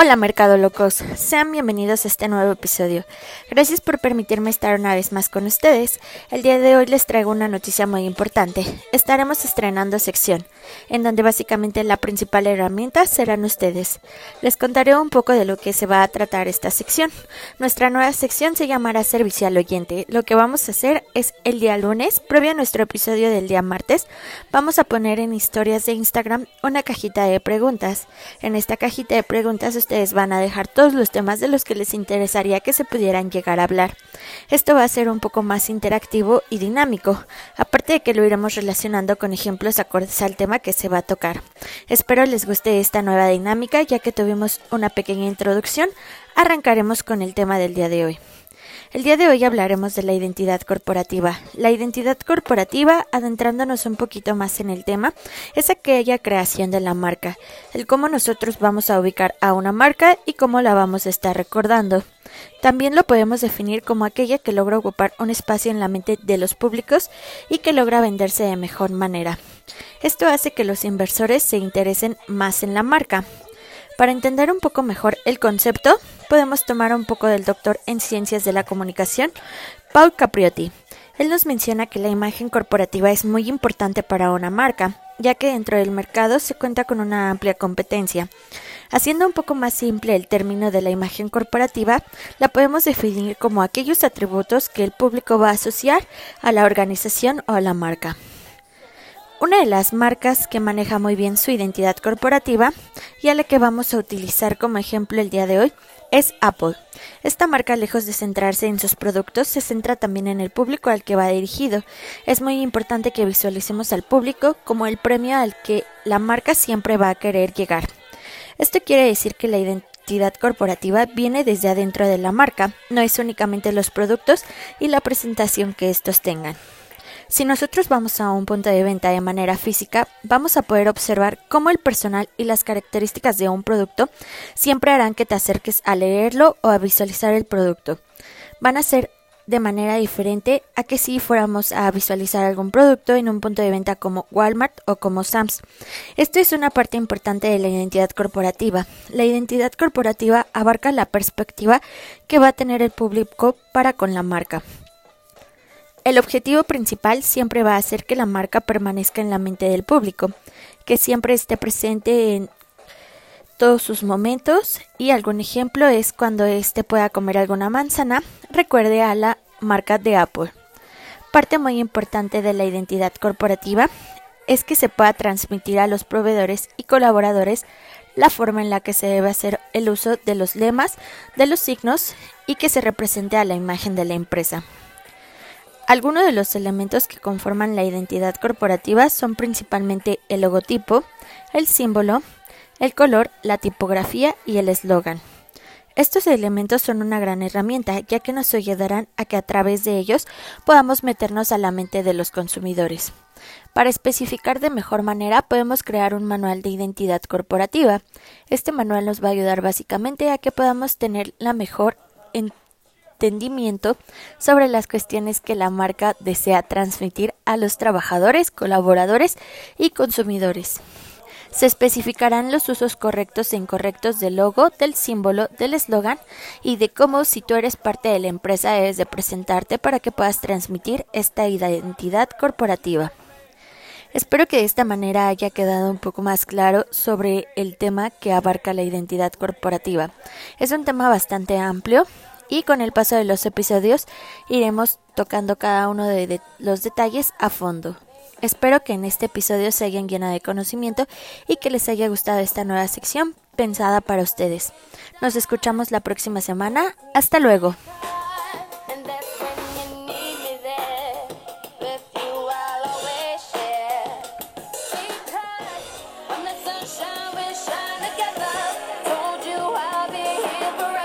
Hola Mercado Locos, sean bienvenidos a este nuevo episodio. Gracias por permitirme estar una vez más con ustedes. El día de hoy les traigo una noticia muy importante. Estaremos estrenando sección, en donde básicamente la principal herramienta serán ustedes. Les contaré un poco de lo que se va a tratar esta sección. Nuestra nueva sección se llamará Servicio al Oyente. Lo que vamos a hacer es el día lunes, previo a nuestro episodio del día martes, vamos a poner en historias de Instagram una cajita de preguntas. En esta cajita de preguntas ustedes van a dejar todos los temas de los que les interesaría que se pudieran llegar a hablar. Esto va a ser un poco más interactivo y dinámico, aparte de que lo iremos relacionando con ejemplos acordes al tema que se va a tocar. Espero les guste esta nueva dinámica, ya que tuvimos una pequeña introducción, arrancaremos con el tema del día de hoy. El día de hoy hablaremos de la identidad corporativa. La identidad corporativa, adentrándonos un poquito más en el tema, es aquella creación de la marca, el cómo nosotros vamos a ubicar a una marca y cómo la vamos a estar recordando. También lo podemos definir como aquella que logra ocupar un espacio en la mente de los públicos y que logra venderse de mejor manera. Esto hace que los inversores se interesen más en la marca. Para entender un poco mejor el concepto, podemos tomar un poco del doctor en ciencias de la comunicación, Paul Capriotti. Él nos menciona que la imagen corporativa es muy importante para una marca, ya que dentro del mercado se cuenta con una amplia competencia. Haciendo un poco más simple el término de la imagen corporativa, la podemos definir como aquellos atributos que el público va a asociar a la organización o a la marca. Una de las marcas que maneja muy bien su identidad corporativa y a la que vamos a utilizar como ejemplo el día de hoy es Apple. Esta marca, lejos de centrarse en sus productos, se centra también en el público al que va dirigido. Es muy importante que visualicemos al público como el premio al que la marca siempre va a querer llegar. Esto quiere decir que la identidad corporativa viene desde adentro de la marca, no es únicamente los productos y la presentación que estos tengan. Si nosotros vamos a un punto de venta de manera física, vamos a poder observar cómo el personal y las características de un producto siempre harán que te acerques a leerlo o a visualizar el producto. Van a ser de manera diferente a que si fuéramos a visualizar algún producto en un punto de venta como Walmart o como Sams. Esto es una parte importante de la identidad corporativa. La identidad corporativa abarca la perspectiva que va a tener el público para con la marca. El objetivo principal siempre va a ser que la marca permanezca en la mente del público, que siempre esté presente en todos sus momentos y algún ejemplo es cuando éste pueda comer alguna manzana, recuerde a la marca de Apple. Parte muy importante de la identidad corporativa es que se pueda transmitir a los proveedores y colaboradores la forma en la que se debe hacer el uso de los lemas, de los signos y que se represente a la imagen de la empresa. Algunos de los elementos que conforman la identidad corporativa son principalmente el logotipo, el símbolo, el color, la tipografía y el eslogan. Estos elementos son una gran herramienta ya que nos ayudarán a que a través de ellos podamos meternos a la mente de los consumidores. Para especificar de mejor manera podemos crear un manual de identidad corporativa. Este manual nos va a ayudar básicamente a que podamos tener la mejor entendimiento sobre las cuestiones que la marca desea transmitir a los trabajadores, colaboradores y consumidores. Se especificarán los usos correctos e incorrectos del logo, del símbolo, del eslogan y de cómo si tú eres parte de la empresa debes de presentarte para que puedas transmitir esta identidad corporativa. Espero que de esta manera haya quedado un poco más claro sobre el tema que abarca la identidad corporativa. Es un tema bastante amplio y con el paso de los episodios iremos tocando cada uno de, los detalles a fondo. Espero que en este episodio se hayan llenado de conocimiento y que les haya gustado esta nueva sección pensada para ustedes. Nos escuchamos la próxima semana. Hasta luego.